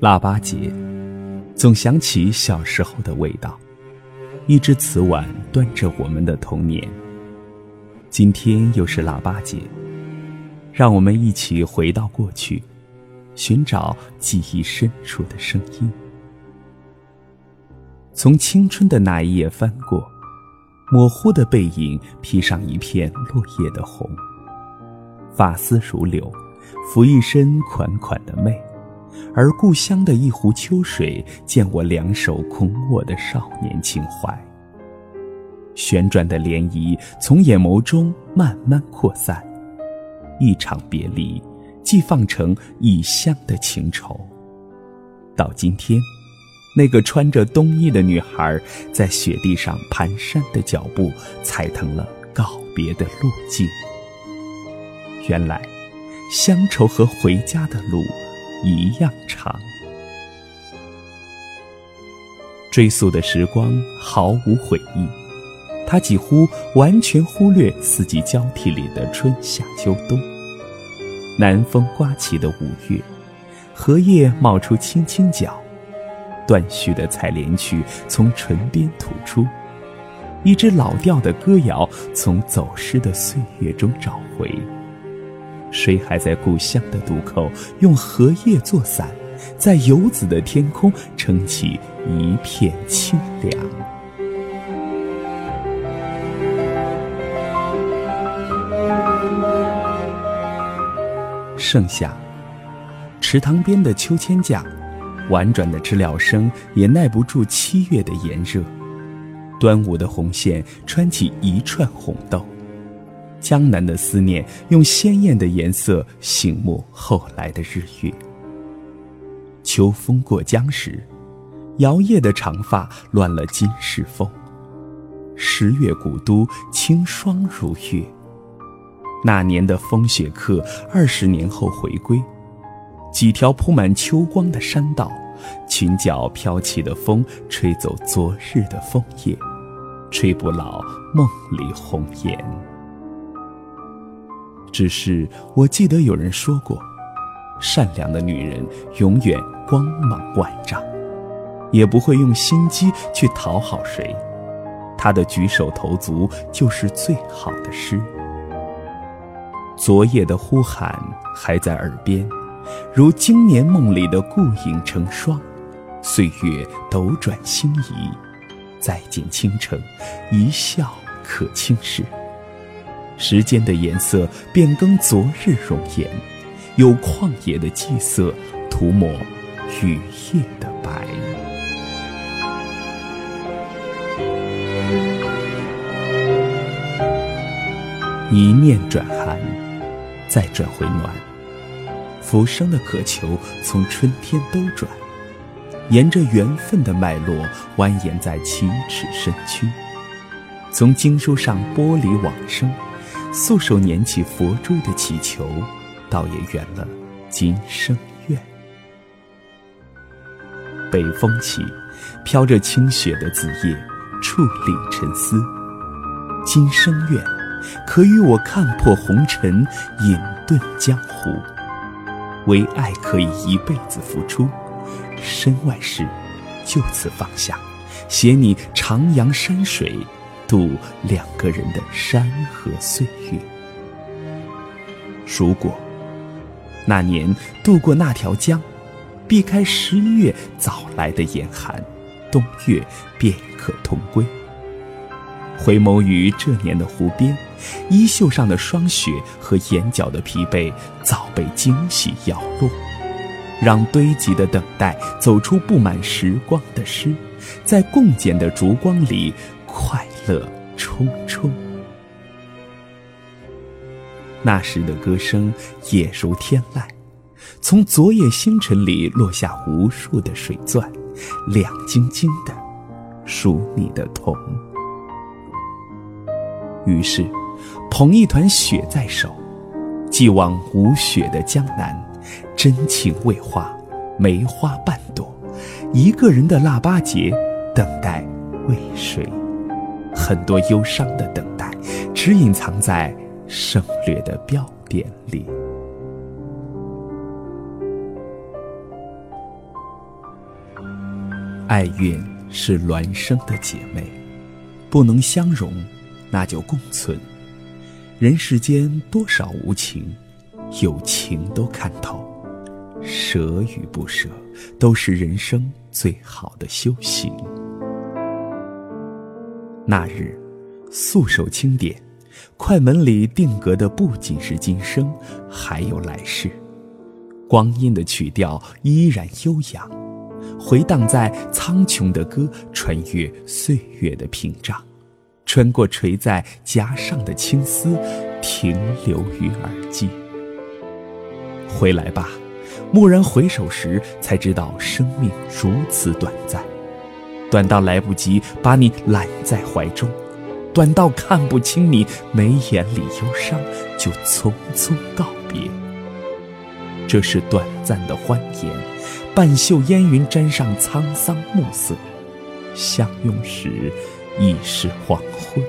腊八节，总想起小时候的味道。一只瓷碗端着我们的童年。今天又是腊八节，让我们一起回到过去，寻找记忆深处的声音。从青春的那一页翻过，模糊的背影披上一片落叶的红。发丝如柳，拂一身款款的媚。而故乡的一壶秋水，见我两手空握的少年情怀。旋转的涟漪从眼眸中慢慢扩散，一场别离，寄放成异乡的情愁。到今天，那个穿着冬衣的女孩，在雪地上蹒跚的脚步，踩疼了告别的路径。原来，乡愁和回家的路。一样长。追溯的时光毫无悔意，它几乎完全忽略四季交替里的春夏秋冬。南风刮起的五月，荷叶冒出青青角，断续的采莲曲从唇边吐出，一支老调的歌谣从走失的岁月中找回。谁还在故乡的渡口用荷叶做伞，在游子的天空撑起一片清凉？盛夏，池塘边的秋千架，婉转的知了声也耐不住七月的炎热。端午的红线穿起一串红豆。江南的思念，用鲜艳的颜色醒目后来的日月。秋风过江时，摇曳的长发乱了今世风。十月古都清霜如月，那年的风雪客，二十年后回归。几条铺满秋光的山道，裙角飘起的风，吹走昨日的枫叶，吹不老梦里红颜。只是我记得有人说过，善良的女人永远光芒万丈，也不会用心机去讨好谁。她的举手投足就是最好的诗。昨夜的呼喊还在耳边，如今年梦里的顾影成双。岁月斗转星移，再见倾城，一笑可倾世。时间的颜色变更昨日容颜，有旷野的霁色涂抹雨夜的白。一念转寒，再转回暖，浮生的渴求从春天兜转，沿着缘分的脉络蜿蜒在七尺身躯，从经书上剥离往生。素手捻起佛珠的祈求，倒也圆了今生愿。北风起，飘着清雪的紫叶，矗立沉思。今生愿，可与我看破红尘，隐遁江湖。唯爱可以一辈子付出，身外事就此放下，携你徜徉山水。渡两个人的山河岁月。如果那年渡过那条江，避开十一月早来的严寒，冬月便可同归。回眸于这年的湖边，衣袖上的霜雪和眼角的疲惫早被惊喜摇落，让堆积的等待走出布满时光的诗，在共剪的烛光里快。乐匆匆，那时的歌声也如天籁，从昨夜星辰里落下无数的水钻，亮晶晶的，数你的瞳。于是，捧一团雪在手，寄往无雪的江南，真情未化，梅花半朵，一个人的腊八节，等待为谁？很多忧伤的等待，只隐藏在省略的标点里。爱怨是孪生的姐妹，不能相容，那就共存。人世间多少无情，有情都看透。舍与不舍，都是人生最好的修行。那日，素手清点，快门里定格的不仅是今生，还有来世。光阴的曲调依然悠扬，回荡在苍穹的歌，穿越岁月的屏障，穿过垂在颊上的青丝。停留于耳际。回来吧，蓦然回首时，才知道生命如此短暂，短到来不及把你揽在怀中，短到看不清你眉眼里忧伤，就匆匆告别。这是短暂的欢颜，半袖烟云沾上沧桑暮色，相拥时已是黄昏。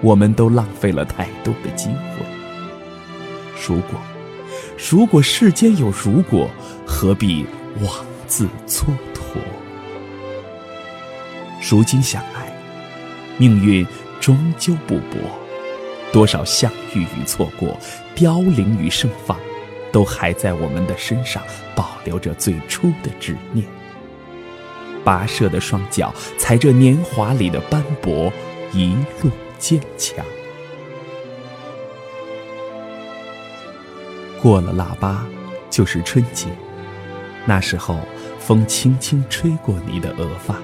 我们都浪费了太多的机会。如果，如果世间有如果，何必妄自蹉跎？如今想来，命运终究不薄，多少相遇与错过，凋零与盛放，都还在我们的身上保留着最初的执念。跋涉的双脚，踩着年华里的斑驳，一路。坚强。过了腊八，就是春节。那时候，风轻轻吹过你的额发，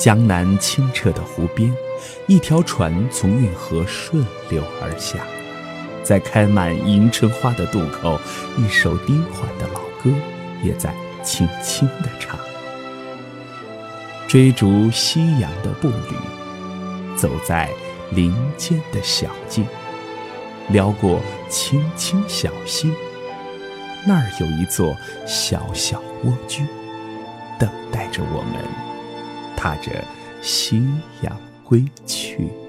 江南清澈的湖边，一条船从运河顺流而下，在开满迎春花的渡口，一首低缓的老歌也在轻轻的唱。追逐夕阳的步履，走在。林间的小径，撩过青青小溪，那儿有一座小小蜗居，等待着我们，踏着夕阳归去。